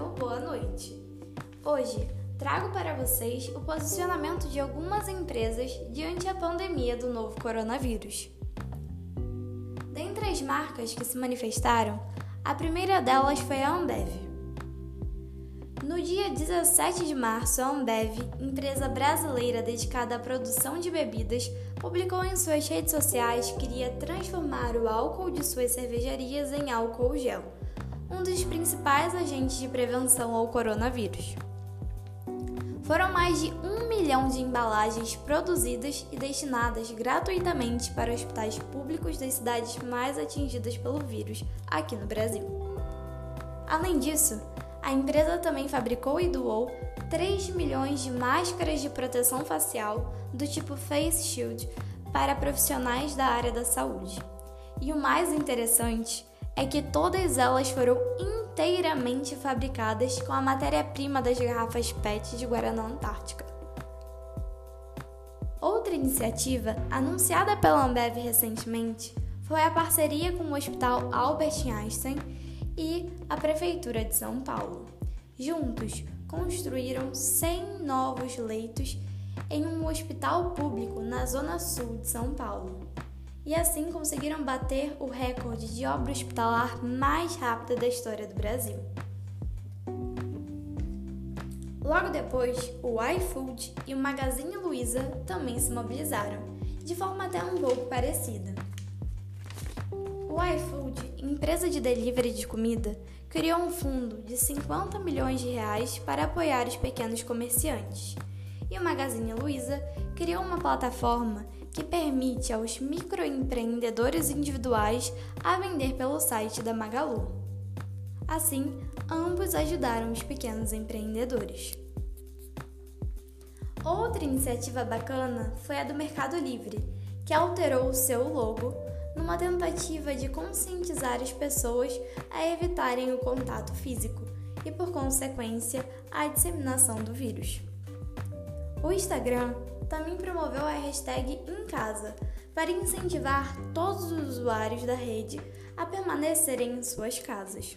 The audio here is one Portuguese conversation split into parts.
ou boa noite. Hoje trago para vocês o posicionamento de algumas empresas diante da pandemia do novo coronavírus. Dentre as marcas que se manifestaram, a primeira delas foi a Ambev. No dia 17 de março, a Ambev, empresa brasileira dedicada à produção de bebidas, publicou em suas redes sociais que iria transformar o álcool de suas cervejarias em álcool gel, um dos principais agentes de prevenção ao coronavírus. Foram mais de um milhão de embalagens produzidas e destinadas gratuitamente para hospitais públicos das cidades mais atingidas pelo vírus aqui no Brasil. Além disso, a empresa também fabricou e doou 3 milhões de máscaras de proteção facial do tipo Face Shield para profissionais da área da saúde. E o mais interessante é que todas elas foram inteiramente fabricadas com a matéria-prima das garrafas PET de Guaraná Antártica. Outra iniciativa, anunciada pela Ambev recentemente, foi a parceria com o Hospital Albert Einstein e a Prefeitura de São Paulo. Juntos, construíram 100 novos leitos em um hospital público na zona sul de São Paulo. E assim conseguiram bater o recorde de obra hospitalar mais rápida da história do Brasil. Logo depois, o iFood e o Magazine Luiza também se mobilizaram, de forma até um pouco parecida. O iFood, empresa de delivery de comida, criou um fundo de 50 milhões de reais para apoiar os pequenos comerciantes. E o Magazine Luiza criou uma plataforma que permite aos microempreendedores individuais a vender pelo site da Magalu. Assim, ambos ajudaram os pequenos empreendedores. Outra iniciativa bacana foi a do Mercado Livre, que alterou o seu logo numa tentativa de conscientizar as pessoas a evitarem o contato físico e, por consequência, a disseminação do vírus. O Instagram também promoveu a hashtag em casa para incentivar todos os usuários da rede a permanecerem em suas casas.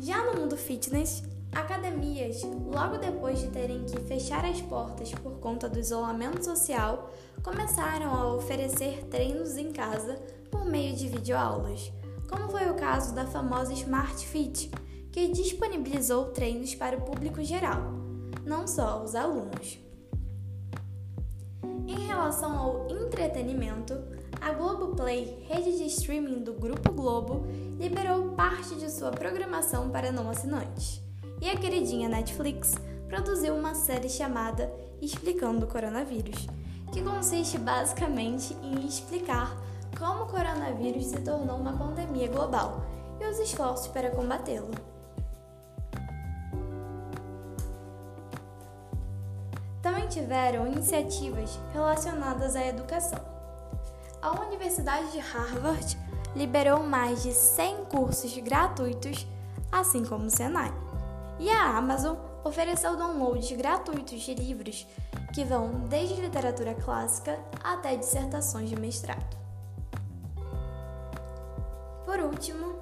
Já no mundo fitness, academias, logo depois de terem que fechar as portas por conta do isolamento social, começaram a oferecer treinos em casa por meio de videoaulas, como foi o caso da famosa Smart Fit, que disponibilizou treinos para o público geral, não só os alunos. Relação ao entretenimento, a Globoplay, rede de streaming do Grupo Globo, liberou parte de sua programação para não assinantes. E a queridinha Netflix produziu uma série chamada Explicando o Coronavírus, que consiste basicamente em explicar como o coronavírus se tornou uma pandemia global e os esforços para combatê-lo. Tiveram iniciativas relacionadas à educação. A Universidade de Harvard liberou mais de 100 cursos gratuitos, assim como o Senai. E a Amazon ofereceu downloads gratuitos de livros que vão desde literatura clássica até dissertações de mestrado. Por último,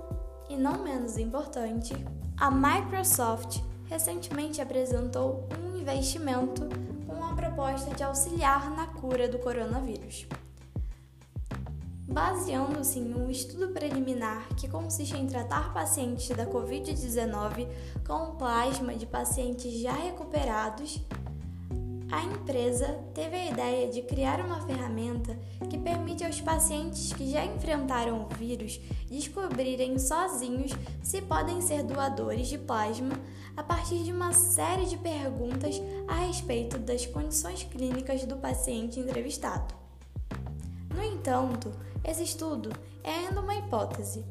e não menos importante, a Microsoft recentemente apresentou um investimento proposta de auxiliar na cura do coronavírus. Baseando-se em um estudo preliminar que consiste em tratar pacientes da Covid-19 com plasma de pacientes já recuperados, a empresa teve a ideia de criar uma ferramenta que permite aos pacientes que já enfrentaram o vírus descobrirem sozinhos se podem ser doadores de plasma a partir de uma série de perguntas a respeito das condições clínicas do paciente entrevistado. No entanto, esse estudo é ainda uma hipótese,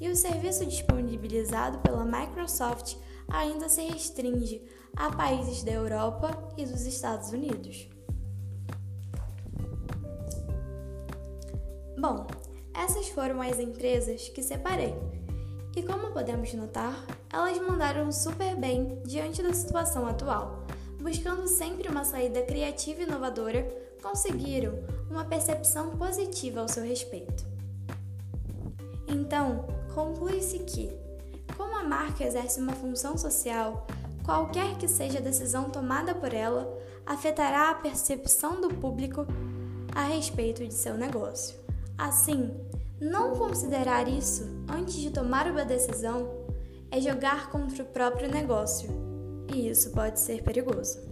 e o serviço disponibilizado pela Microsoft ainda se restringe a países da Europa e dos Estados Unidos. Bom, essas foram as empresas que separei. E como podemos notar, elas mandaram super bem diante da situação atual, buscando sempre uma saída criativa e inovadora, conseguiram uma percepção positiva ao seu respeito. Então, conclui-se que, como uma marca exerce uma função social, qualquer que seja a decisão tomada por ela, afetará a percepção do público a respeito de seu negócio. Assim, não considerar isso antes de tomar uma decisão é jogar contra o próprio negócio, e isso pode ser perigoso.